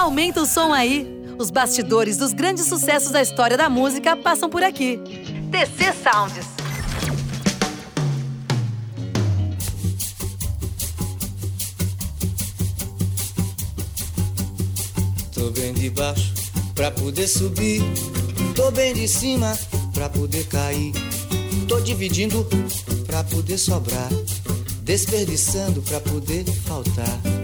Aumenta o som aí. Os bastidores dos grandes sucessos da história da música passam por aqui. TC Sounds. Tô bem de baixo pra poder subir. Tô bem de cima pra poder cair. Tô dividindo pra poder sobrar. Desperdiçando pra poder faltar.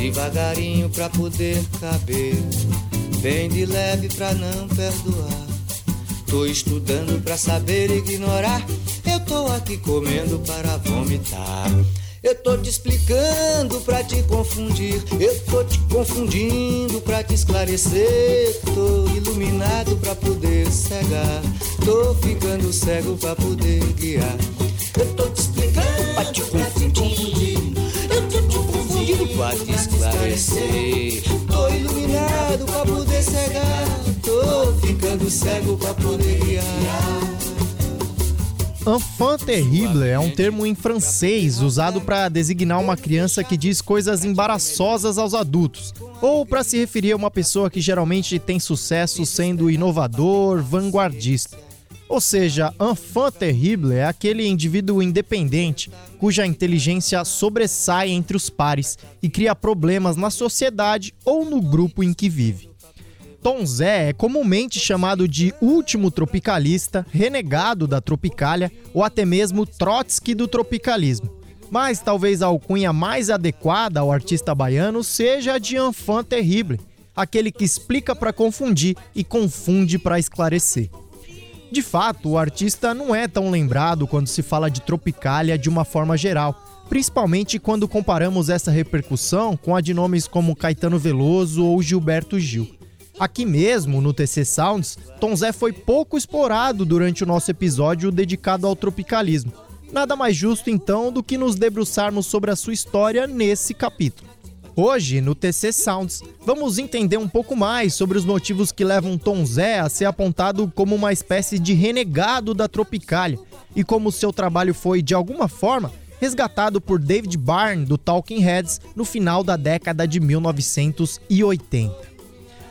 Devagarinho pra poder caber. Bem de leve pra não perdoar. Tô estudando pra saber ignorar. Eu tô aqui comendo para vomitar. Eu tô te explicando pra te confundir. Eu tô te confundindo pra te esclarecer. Tô iluminado pra poder cegar. Tô ficando cego pra poder guiar. Eu tô te explicando pra te esclarecer. Tô iluminado pra poder cegar. Tô ficando cego pra poder guiar. Enfant terrible é um termo em francês usado para designar uma criança que diz coisas embaraçosas aos adultos, ou para se referir a uma pessoa que geralmente tem sucesso sendo inovador, vanguardista. Ou seja, enfant terrible é aquele indivíduo independente cuja inteligência sobressai entre os pares e cria problemas na sociedade ou no grupo em que vive. Tom Zé é comumente chamado de último tropicalista, renegado da tropicália ou até mesmo Trotsky do tropicalismo. Mas talvez a alcunha mais adequada ao artista baiano seja a de enfant terrible, aquele que explica para confundir e confunde para esclarecer. De fato, o artista não é tão lembrado quando se fala de tropicália de uma forma geral, principalmente quando comparamos essa repercussão com a de nomes como Caetano Veloso ou Gilberto Gil. Aqui mesmo, no TC Sounds, Tom Zé foi pouco explorado durante o nosso episódio dedicado ao tropicalismo. Nada mais justo então do que nos debruçarmos sobre a sua história nesse capítulo. Hoje, no TC Sounds, vamos entender um pouco mais sobre os motivos que levam Tom Zé a ser apontado como uma espécie de renegado da Tropicália e como seu trabalho foi, de alguma forma, resgatado por David Byrne do Talking Heads no final da década de 1980.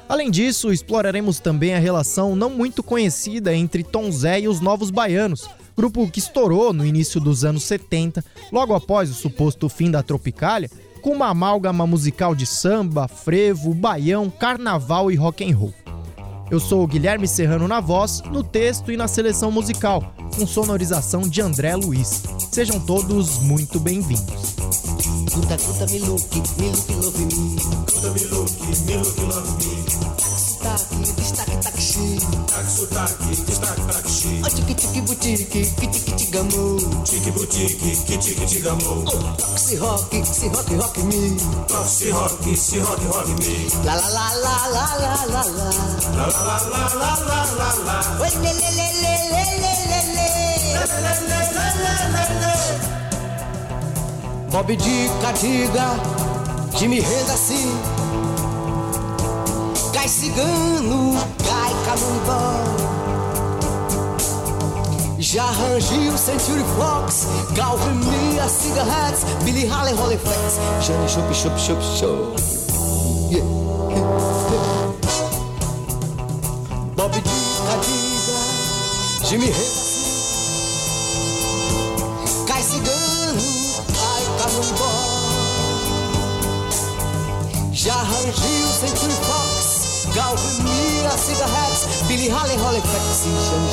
Além disso, exploraremos também a relação não muito conhecida entre Tom Zé e os Novos Baianos, grupo que estourou no início dos anos 70, logo após o suposto fim da Tropicália, com uma amálgama musical de samba, frevo, baião, carnaval e rock and roll. Eu sou o Guilherme Serrano na voz, no texto e na seleção musical, com sonorização de André Luiz. Sejam todos muito bem-vindos. Taxi. Taxi, sotaque, destaque, taxi. Oh, tiki tiki boutique, kiti kiti gamu. Tiki boutique, kiti kiti gamu. Oh, rock, rock, se rock, rock me. Se rock, se rock, rock me. La la la la la la la la. La la la la la la la. Le le le le le le le le. Le le le le le le le. Bob Dica, diga, que me renda assim. Cai cigano, cai canombó. Já o Century Fox, Calvin Mia, Cigarettes, Billy Haley, Holly Flex, Johnny Chup, Chup, Chup. Yeah. Bob Dica, diga, Jimmy Renda Cigarettes, Billy Haley, Holly Flex, Johnny.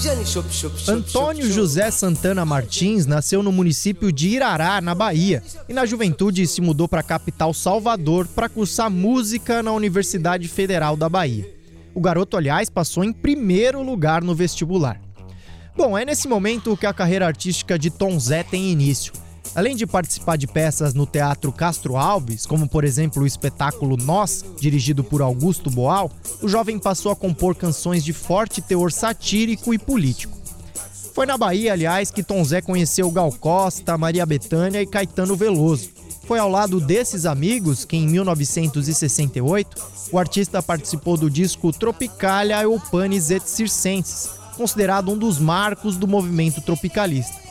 Johnny Chup, Chup, Chup, Antônio. José Santana Martins nasceu no município de Irará, na Bahia, e na juventude se mudou para a capital Salvador para cursar música na Universidade Federal da Bahia. O garoto, aliás, passou em primeiro lugar no vestibular. Bom, é nesse momento que a carreira artística de Tom Zé tem início. Além de participar de peças no Teatro Castro Alves, como por exemplo o espetáculo Nós, dirigido por Augusto Boal, o jovem passou a compor canções de forte teor satírico e político. Foi na Bahia, aliás, que Tom Zé conheceu Gal Costa, Maria Bethânia e Caetano Veloso. Foi ao lado desses amigos que, em 1968, o artista participou do disco Tropicalia Eupanis et Circenses, considerado um dos marcos do movimento tropicalista.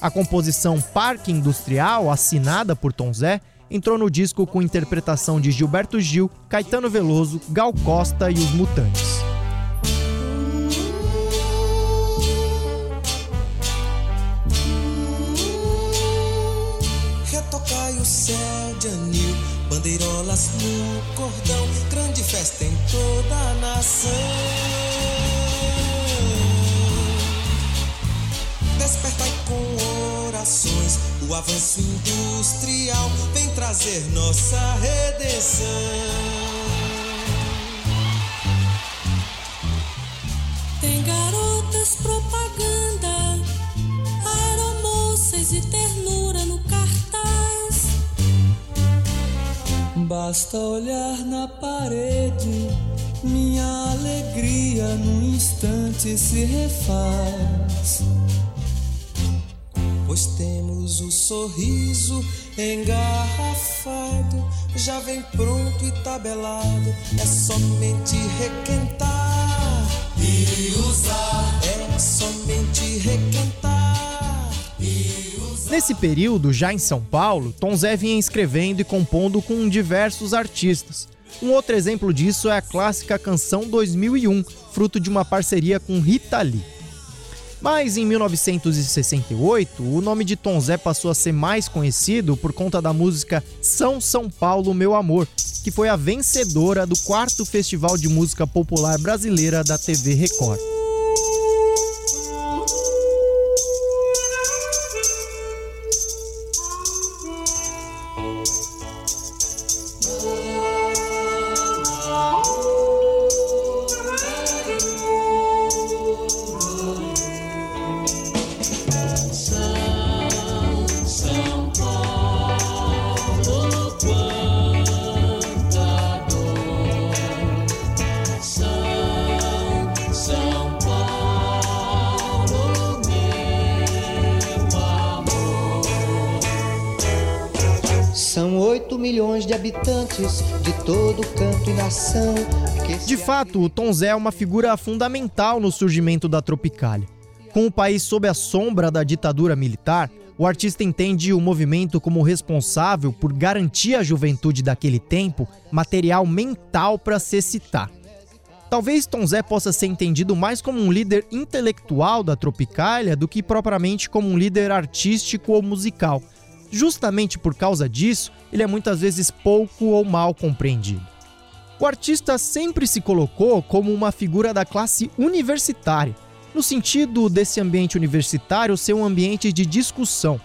A composição Parque Industrial, assinada por Tom Zé, entrou no disco com interpretação de Gilberto Gil, Caetano Veloso, Gal Costa e os Mutantes. O céu de anil, bandeirolas no cordão, grande festa em toda a nação. O avanço industrial vem trazer nossa redenção. Tem garotas propaganda, aeromoças e ternura no cartaz. Basta olhar na parede, minha alegria num instante se refaz pois temos o sorriso engarrafado, já vem pronto e tabelado, é somente requentar e usar, é somente requentar e usar. Nesse período, já em São Paulo, Tom Zé vinha escrevendo e compondo com diversos artistas. Um outro exemplo disso é a clássica canção 2001, fruto de uma parceria com Rita Lee. Mas em 1968, o nome de Tom Zé passou a ser mais conhecido por conta da música São São Paulo Meu Amor, que foi a vencedora do quarto Festival de Música Popular Brasileira da TV Record. Habitantes de todo canto e nação. De fato, o Tom Zé é uma figura fundamental no surgimento da Tropicália. Com o país sob a sombra da ditadura militar, o artista entende o movimento como responsável por garantir à juventude daquele tempo material mental para se citar. Talvez Tom Zé possa ser entendido mais como um líder intelectual da Tropicália do que propriamente como um líder artístico ou musical Justamente por causa disso, ele é muitas vezes pouco ou mal compreendido. O artista sempre se colocou como uma figura da classe universitária, no sentido desse ambiente universitário ser um ambiente de discussão.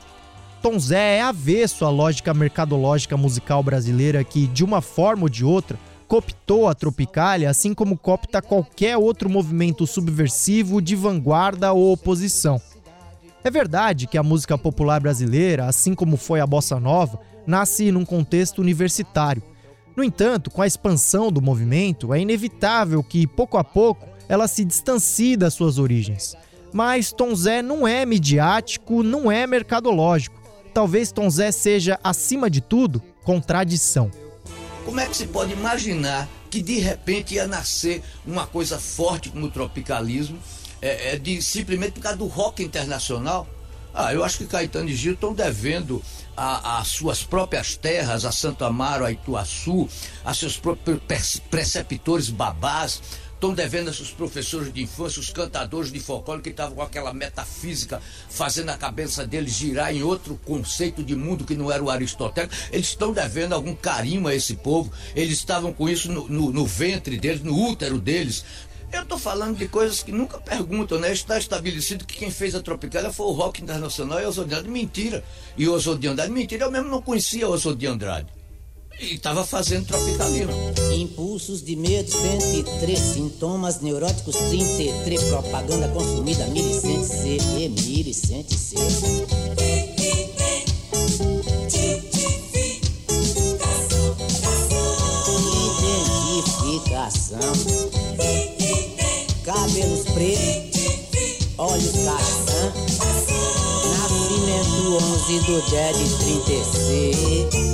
Tom Zé é avesso à lógica mercadológica musical brasileira que, de uma forma ou de outra, cooptou a Tropicália, assim como coopta qualquer outro movimento subversivo de vanguarda ou oposição. É verdade que a música popular brasileira, assim como foi a bossa nova, nasce num contexto universitário. No entanto, com a expansão do movimento, é inevitável que, pouco a pouco, ela se distancie das suas origens. Mas Tom Zé não é midiático, não é mercadológico. Talvez Tom Zé seja, acima de tudo, contradição. Como é que se pode imaginar que de repente ia nascer uma coisa forte como o tropicalismo é, é de, simplesmente por causa do rock internacional. Ah, eu acho que Caetano e Gil estão devendo as suas próprias terras, a Santo Amaro, a Ituaçu, a seus próprios preceptores babás, estão devendo a seus professores de infância, os cantadores de folclore que estavam com aquela metafísica fazendo a cabeça deles girar em outro conceito de mundo que não era o aristotélico. Eles estão devendo algum carinho a esse povo. Eles estavam com isso no, no, no ventre deles, no útero deles, eu estou falando de coisas que nunca perguntam, né? Está estabelecido que quem fez a Tropicália foi o rock internacional e Oswald de Andrade. Mentira. E o Oswald de Andrade, mentira. Eu mesmo não conhecia o Oswald de Andrade. E estava fazendo tropicalismo. Impulsos de medo, 103. Sintomas neuróticos, 33. Propaganda consumida, 1100 C. E 1100 C. do 36, 36.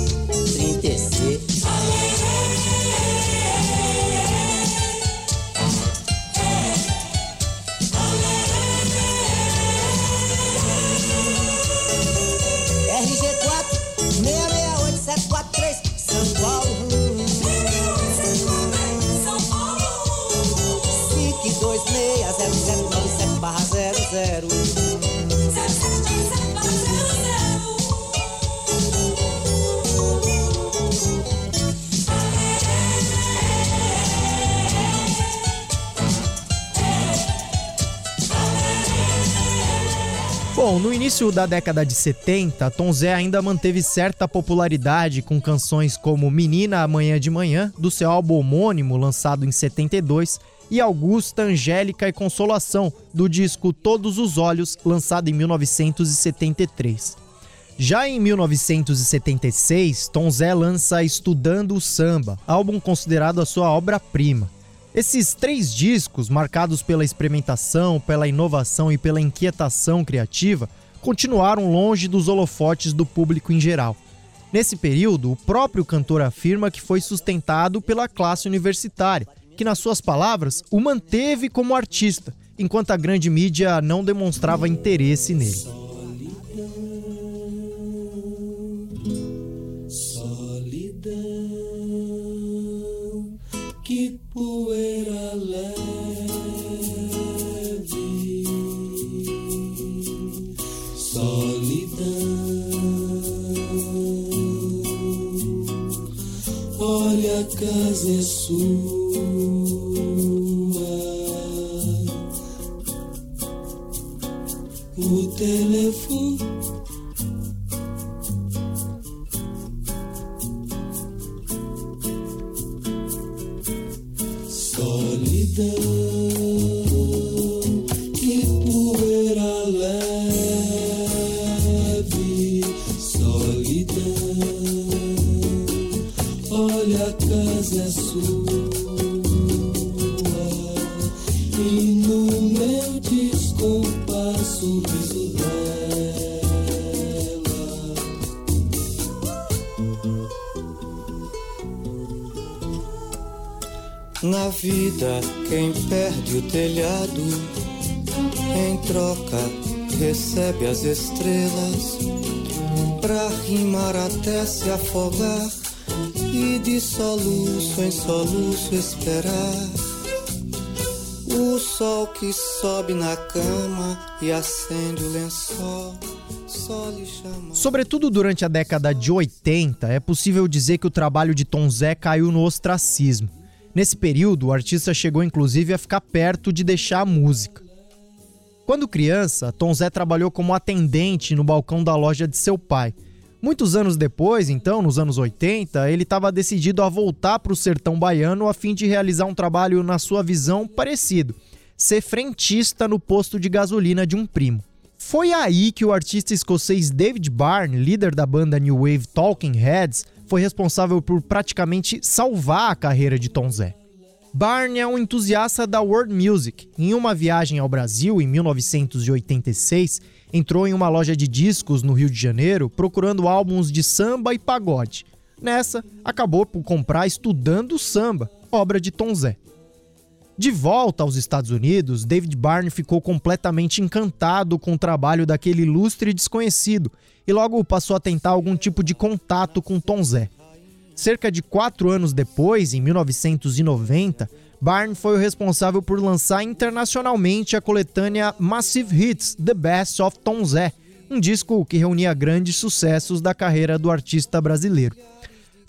Bom, no início da década de 70, Tom Zé ainda manteve certa popularidade com canções como Menina Amanhã de Manhã, do seu álbum homônimo lançado em 72, e Augusta, Angélica e Consolação, do disco Todos os Olhos, lançado em 1973. Já em 1976, Tom Zé lança Estudando o Samba, álbum considerado a sua obra-prima. Esses três discos, marcados pela experimentação, pela inovação e pela inquietação criativa, continuaram longe dos holofotes do público em geral. Nesse período, o próprio cantor afirma que foi sustentado pela classe universitária, que, nas suas palavras, o manteve como artista, enquanto a grande mídia não demonstrava interesse nele. Poeira leve, solidão. Olha, a casa é sua. Na vida, quem perde o telhado, em troca recebe as estrelas, pra rimar até se afogar e de soluço em soluço esperar. O sol que sobe na cama e acende o lençol. Sobretudo durante a década de 80, é possível dizer que o trabalho de Tom Zé caiu no ostracismo. Nesse período, o artista chegou inclusive a ficar perto de deixar a música. Quando criança, Tom Zé trabalhou como atendente no balcão da loja de seu pai. Muitos anos depois, então, nos anos 80, ele estava decidido a voltar para o sertão baiano a fim de realizar um trabalho, na sua visão, parecido: ser frentista no posto de gasolina de um primo. Foi aí que o artista escocês David Byrne, líder da banda New Wave Talking Heads, foi responsável por praticamente salvar a carreira de Tom Zé. Barney é um entusiasta da world music. Em uma viagem ao Brasil em 1986, entrou em uma loja de discos no Rio de Janeiro procurando álbuns de samba e pagode. Nessa, acabou por comprar Estudando Samba, obra de Tom Zé. De volta aos Estados Unidos, David Byrne ficou completamente encantado com o trabalho daquele ilustre desconhecido e logo passou a tentar algum tipo de contato com Tom Zé. Cerca de quatro anos depois, em 1990, Byrne foi o responsável por lançar internacionalmente a coletânea Massive Hits The Best of Tom Zé, um disco que reunia grandes sucessos da carreira do artista brasileiro.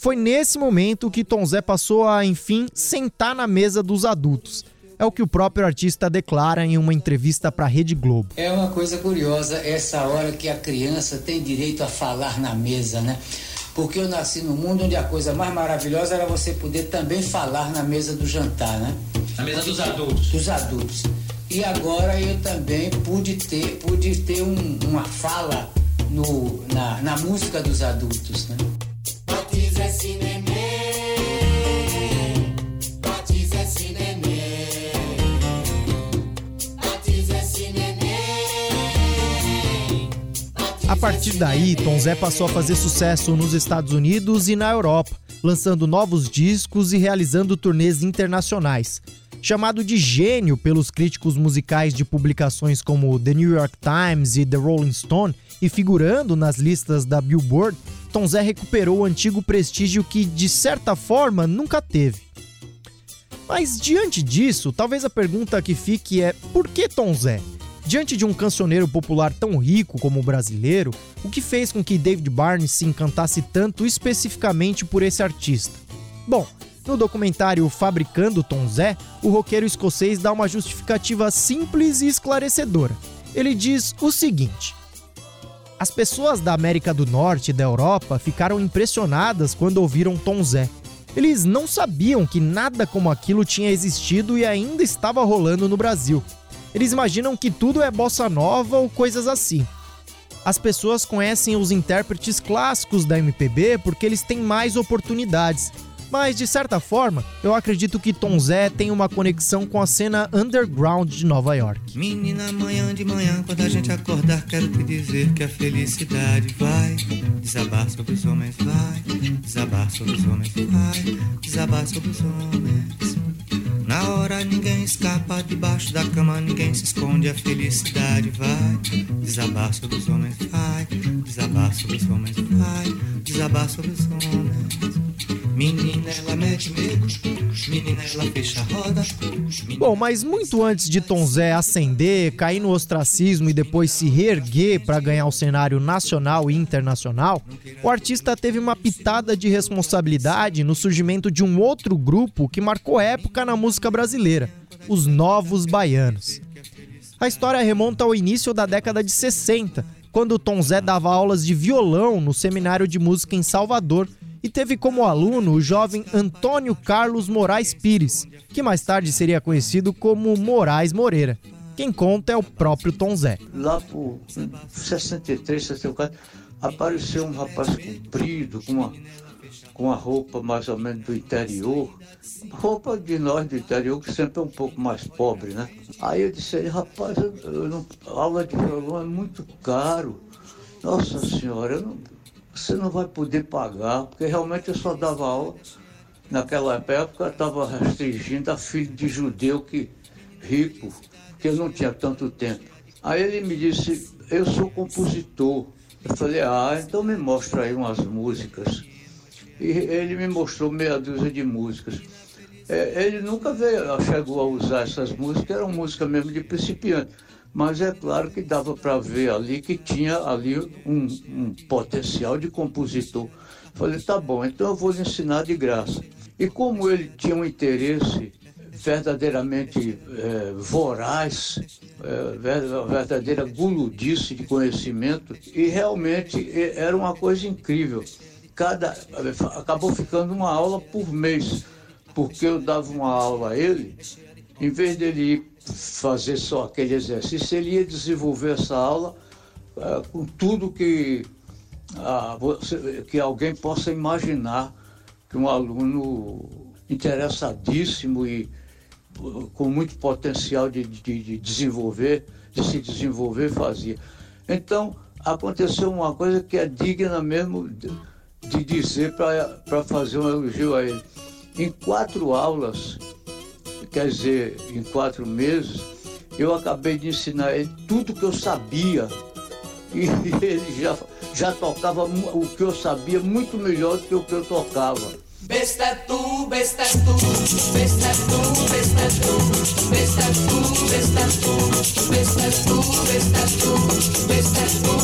Foi nesse momento que Tom Zé passou a, enfim, sentar na mesa dos adultos é o que o próprio artista declara em uma entrevista para a Rede Globo. É uma coisa curiosa essa hora que a criança tem direito a falar na mesa, né? Porque eu nasci num mundo onde a coisa mais maravilhosa era você poder também falar na mesa do jantar, né? Na mesa dos adultos. Dos adultos. E agora eu também pude ter, pude ter um, uma fala no, na, na música dos adultos, né? Partir daí, Tom Zé passou a fazer sucesso nos Estados Unidos e na Europa, lançando novos discos e realizando turnês internacionais. Chamado de gênio pelos críticos musicais de publicações como The New York Times e The Rolling Stone, e figurando nas listas da Billboard, Tom Zé recuperou o antigo prestígio que, de certa forma, nunca teve. Mas diante disso, talvez a pergunta que fique é: por que Tom Zé? Diante de um cancioneiro popular tão rico como o brasileiro, o que fez com que David Barnes se encantasse tanto especificamente por esse artista? Bom, no documentário Fabricando Tom Zé, o roqueiro escocês dá uma justificativa simples e esclarecedora. Ele diz o seguinte: As pessoas da América do Norte e da Europa ficaram impressionadas quando ouviram Tom Zé. Eles não sabiam que nada como aquilo tinha existido e ainda estava rolando no Brasil. Eles imaginam que tudo é bossa nova ou coisas assim. As pessoas conhecem os intérpretes clássicos da MPB porque eles têm mais oportunidades mas, de certa forma, eu acredito que Tom Zé tem uma conexão com a cena underground de Nova York. Menina, amanhã de manhã, quando a gente acordar, quero te dizer que a felicidade vai desabar sobre os homens, vai desabar sobre os homens, vai desabar sobre os homens. Na hora ninguém escapa debaixo da cama, ninguém se esconde. A felicidade vai desabar sobre os homens, vai desabar sobre os homens, vai desabar sobre os homens. Menina, ela mete medo. Menina, ela fecha. Bom, mas muito antes de Tom Zé ascender, cair no ostracismo e depois se reerguer para ganhar o cenário nacional e internacional, o artista teve uma pitada de responsabilidade no surgimento de um outro grupo que marcou época na música brasileira, os Novos Baianos. A história remonta ao início da década de 60, quando Tom Zé dava aulas de violão no Seminário de Música em Salvador e teve como aluno o jovem Antônio Carlos Moraes Pires, que mais tarde seria conhecido como Moraes Moreira. Quem conta é o próprio Tom Zé. Lá por 63, 64, apareceu um rapaz comprido, com uma, com uma roupa mais ou menos do interior. Roupa de nós do interior, que sempre é um pouco mais pobre, né? Aí eu disse, rapaz, eu, não, aula de violão é muito caro. Nossa senhora, eu não, você não vai poder pagar, porque realmente eu só dava aula. Naquela época estava restringindo a filho de judeu que rico, que eu não tinha tanto tempo. Aí ele me disse, eu sou compositor. Eu falei, ah, então me mostra aí umas músicas. E ele me mostrou meia dúzia de músicas. É, ele nunca veio, chegou a usar essas músicas, eram músicas mesmo de principiante mas é claro que dava para ver ali que tinha ali um, um, potencial de compositor. Falei, tá bom, então eu vou lhe ensinar de graça. E como ele tinha um interesse verdadeiramente é, voraz, é, verdadeira guludice de conhecimento, e realmente era uma coisa incrível. Cada, acabou ficando uma aula por mês, porque eu dava uma aula a ele, em vez dele fazer só aquele exercício, ele ia desenvolver essa aula uh, com tudo que, uh, você, que alguém possa imaginar que um aluno interessadíssimo e uh, com muito potencial de, de, de, desenvolver, de se desenvolver, fazia. Então, aconteceu uma coisa que é digna mesmo de, de dizer para fazer um elogio a ele. Em quatro aulas, quer dizer, em quatro meses, eu acabei de ensinar ele tudo que eu sabia. E ele já, já tocava o que eu sabia muito melhor do que o que eu tocava. Besta é tu, besta é tu, besta é tu, besta tu, besta tu, besta tu, besta tu, besta tu, besta tu, besta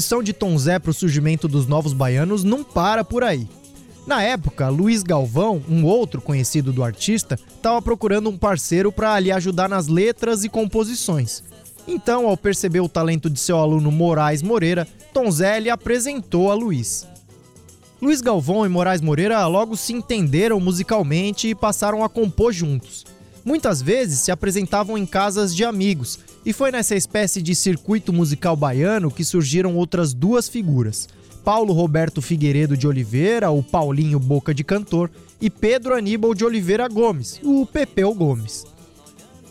contribuição de Tom Zé para o surgimento dos novos baianos não para por aí. Na época, Luiz Galvão, um outro conhecido do artista, estava procurando um parceiro para lhe ajudar nas letras e composições. Então, ao perceber o talento de seu aluno Moraes Moreira, Tom Zé lhe apresentou a Luiz. Luiz Galvão e Moraes Moreira logo se entenderam musicalmente e passaram a compor juntos. Muitas vezes se apresentavam em casas de amigos, e foi nessa espécie de circuito musical baiano que surgiram outras duas figuras: Paulo Roberto Figueiredo de Oliveira, o Paulinho Boca de Cantor, e Pedro Aníbal de Oliveira Gomes, o Pepeu Gomes.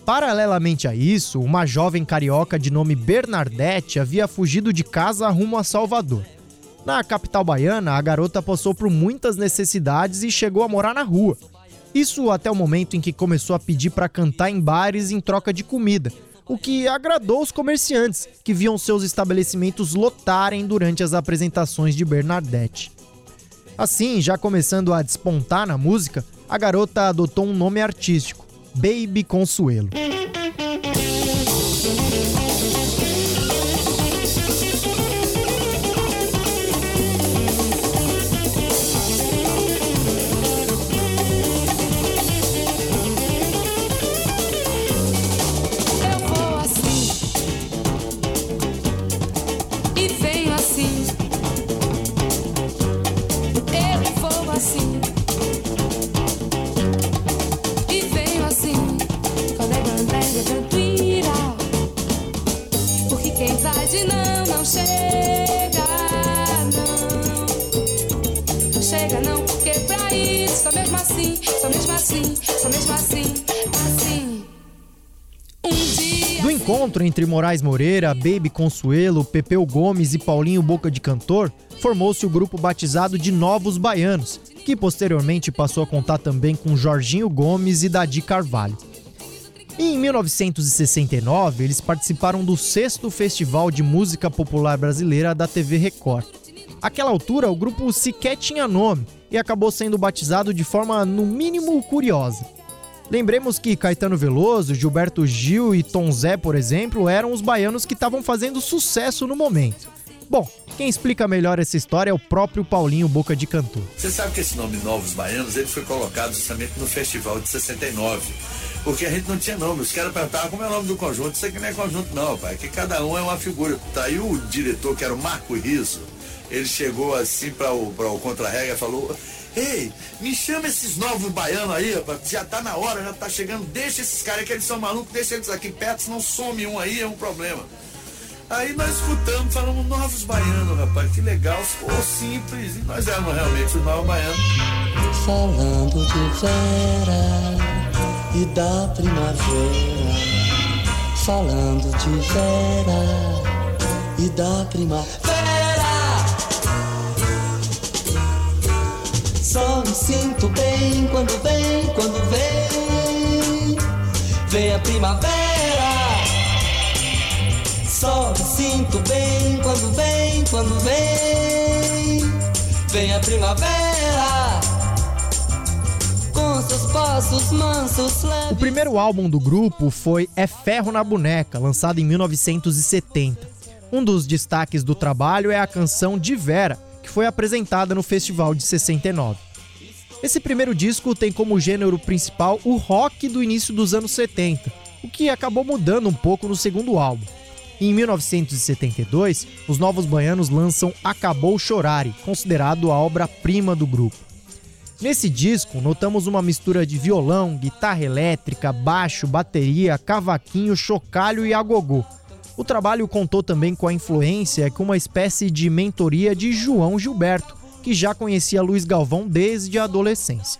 Paralelamente a isso, uma jovem carioca de nome Bernadette havia fugido de casa rumo a Salvador. Na capital baiana, a garota passou por muitas necessidades e chegou a morar na rua. Isso até o momento em que começou a pedir para cantar em bares em troca de comida, o que agradou os comerciantes, que viam seus estabelecimentos lotarem durante as apresentações de Bernadette. Assim, já começando a despontar na música, a garota adotou um nome artístico, Baby Consuelo. Encontro entre Moraes Moreira, Baby Consuelo, Pepeu Gomes e Paulinho Boca de Cantor, formou-se o grupo batizado de Novos Baianos, que posteriormente passou a contar também com Jorginho Gomes e Dadi Carvalho. E em 1969, eles participaram do sexto Festival de Música Popular Brasileira da TV Record. Àquela altura, o grupo sequer tinha nome e acabou sendo batizado de forma, no mínimo, curiosa. Lembremos que Caetano Veloso, Gilberto Gil e Tom Zé, por exemplo, eram os baianos que estavam fazendo sucesso no momento. Bom, quem explica melhor essa história é o próprio Paulinho Boca de Cantor. Você sabe que esse nome Novos Baianos ele foi colocado justamente no festival de 69. Porque a gente não tinha nome. Os caras perguntavam como é o nome do conjunto. Isso aqui não é conjunto, não, pai. Que cada um é uma figura. Tá aí o diretor, que era o Marco Riso, ele chegou assim para o, o Contra-Regra e falou: Ei, me chama esses novos baianos aí, rapaz. Já tá na hora, já tá chegando. Deixa esses caras que eles são malucos, deixa eles aqui perto, senão some um aí, é um problema. Aí nós escutamos, falamos novos baianos, rapaz, que legal, ficou simples. E nós éramos realmente os novos baianos. Falando de Vera e da primavera. Falando de Vera e da primavera. Só me sinto bem quando vem, quando vem. Vem a primavera. Só me sinto bem quando vem, quando vem. Vem a primavera. Com seus passos mansos, leves. O primeiro álbum do grupo foi É Ferro na Boneca, lançado em 1970. Um dos destaques do trabalho é a canção De Vera, que foi apresentada no festival de 69. Esse primeiro disco tem como gênero principal o rock do início dos anos 70, o que acabou mudando um pouco no segundo álbum. Em 1972, os Novos Baianos lançam Acabou Chorare, considerado a obra-prima do grupo. Nesse disco, notamos uma mistura de violão, guitarra elétrica, baixo, bateria, cavaquinho, chocalho e agogô. O trabalho contou também com a influência com uma espécie de mentoria de João Gilberto, que já conhecia Luiz Galvão desde a adolescência.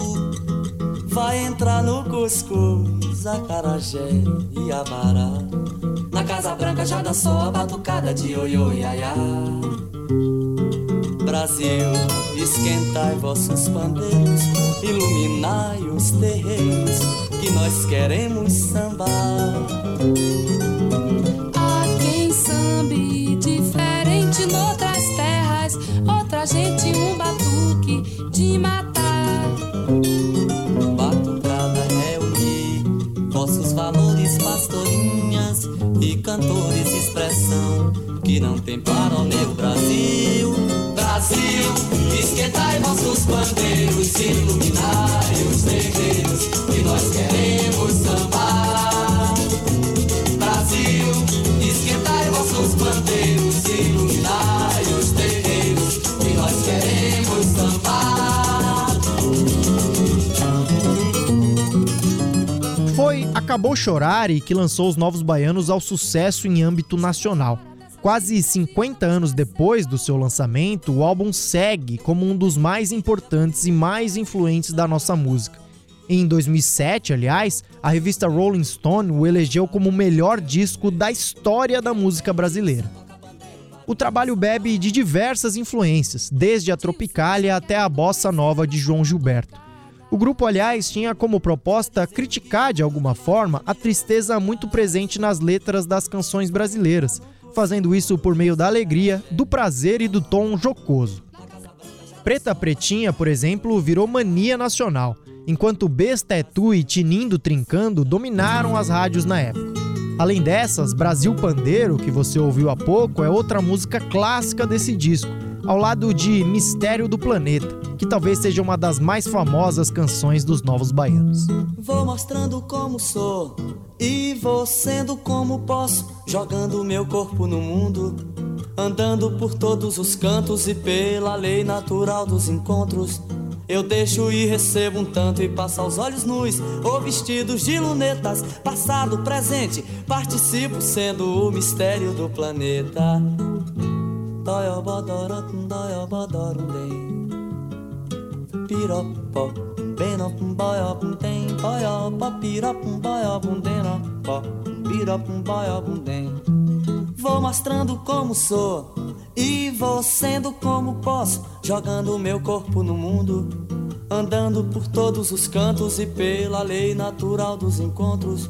Vai entrar no cuscuz, acarajé e abará. Na Casa Branca já dançou a batucada de ioiô iaiá. Brasil, esquentai vossos pandeiros, iluminai os terreiros, que nós queremos sambar. Há quem sambe diferente noutras terras. Outra gente cantores expressão que não tem para o meu Brasil. Brasil, esquentai vossos bandeiros iluminar. Acabou Chorar e que lançou os Novos Baianos ao sucesso em âmbito nacional. Quase 50 anos depois do seu lançamento, o álbum segue como um dos mais importantes e mais influentes da nossa música. Em 2007, aliás, a revista Rolling Stone o elegeu como o melhor disco da história da música brasileira. O trabalho bebe de diversas influências, desde a Tropicália até a bossa nova de João Gilberto. O grupo, aliás, tinha como proposta criticar de alguma forma a tristeza muito presente nas letras das canções brasileiras, fazendo isso por meio da alegria, do prazer e do tom jocoso. Preta Pretinha, por exemplo, virou mania nacional, enquanto Besta é Tu e Tinindo Trincando dominaram as rádios na época. Além dessas, Brasil Pandeiro, que você ouviu há pouco, é outra música clássica desse disco, ao lado de Mistério do Planeta, que talvez seja uma das mais famosas canções dos Novos Baianos. Vou mostrando como sou e vou sendo como posso, jogando meu corpo no mundo, andando por todos os cantos e pela lei natural dos encontros. Eu deixo e recebo um tanto e passo aos olhos nus ou vestidos de lunetas, passado, presente, participo sendo o mistério do planeta. Toyobodorotum, doyobodorum, piropó, benopum, boiopum, tem, boiopó, piropum, boiopum, denopó, piropum, boiopum, tem. Vou mostrando como sou e vou sendo como posso, jogando meu corpo no mundo, andando por todos os cantos e pela lei natural dos encontros.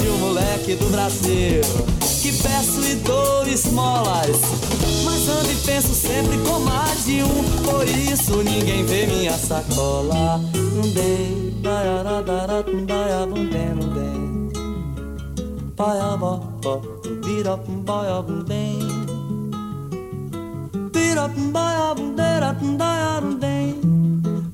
de um moleque do Brasil que peço e dou esmolas. Mas ando e penso sempre com mais de um, por isso ninguém vê minha sacola. Não dei, daiaradara, daia, bundem, não dei. Paia, bó, vira, paia, bundem. Vira, paia, bundeira, daia, bundem.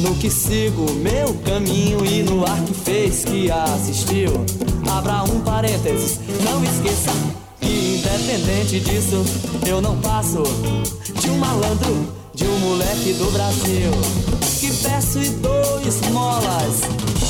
no que sigo meu caminho e no ar que fez que assistiu. Abra um parênteses, não esqueça que independente disso, eu não passo de um malandro, de um moleque do Brasil. Que peço e dou esmolas,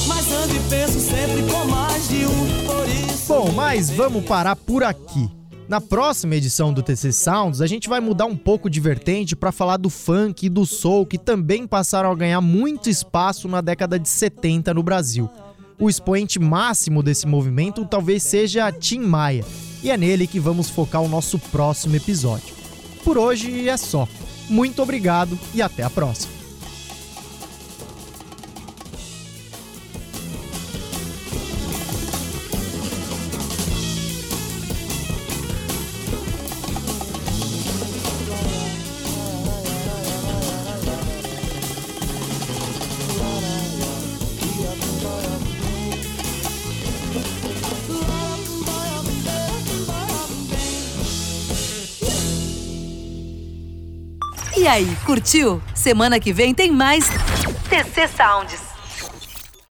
mas ando e penso sempre com mais de um, por isso. Bom, mas vamos parar por aqui. Na próxima edição do TC Sounds, a gente vai mudar um pouco de vertente para falar do funk e do soul que também passaram a ganhar muito espaço na década de 70 no Brasil. O expoente máximo desse movimento talvez seja Tim Maia, e é nele que vamos focar o nosso próximo episódio. Por hoje é só. Muito obrigado e até a próxima. Aí, curtiu? Semana que vem tem mais TC Sounds.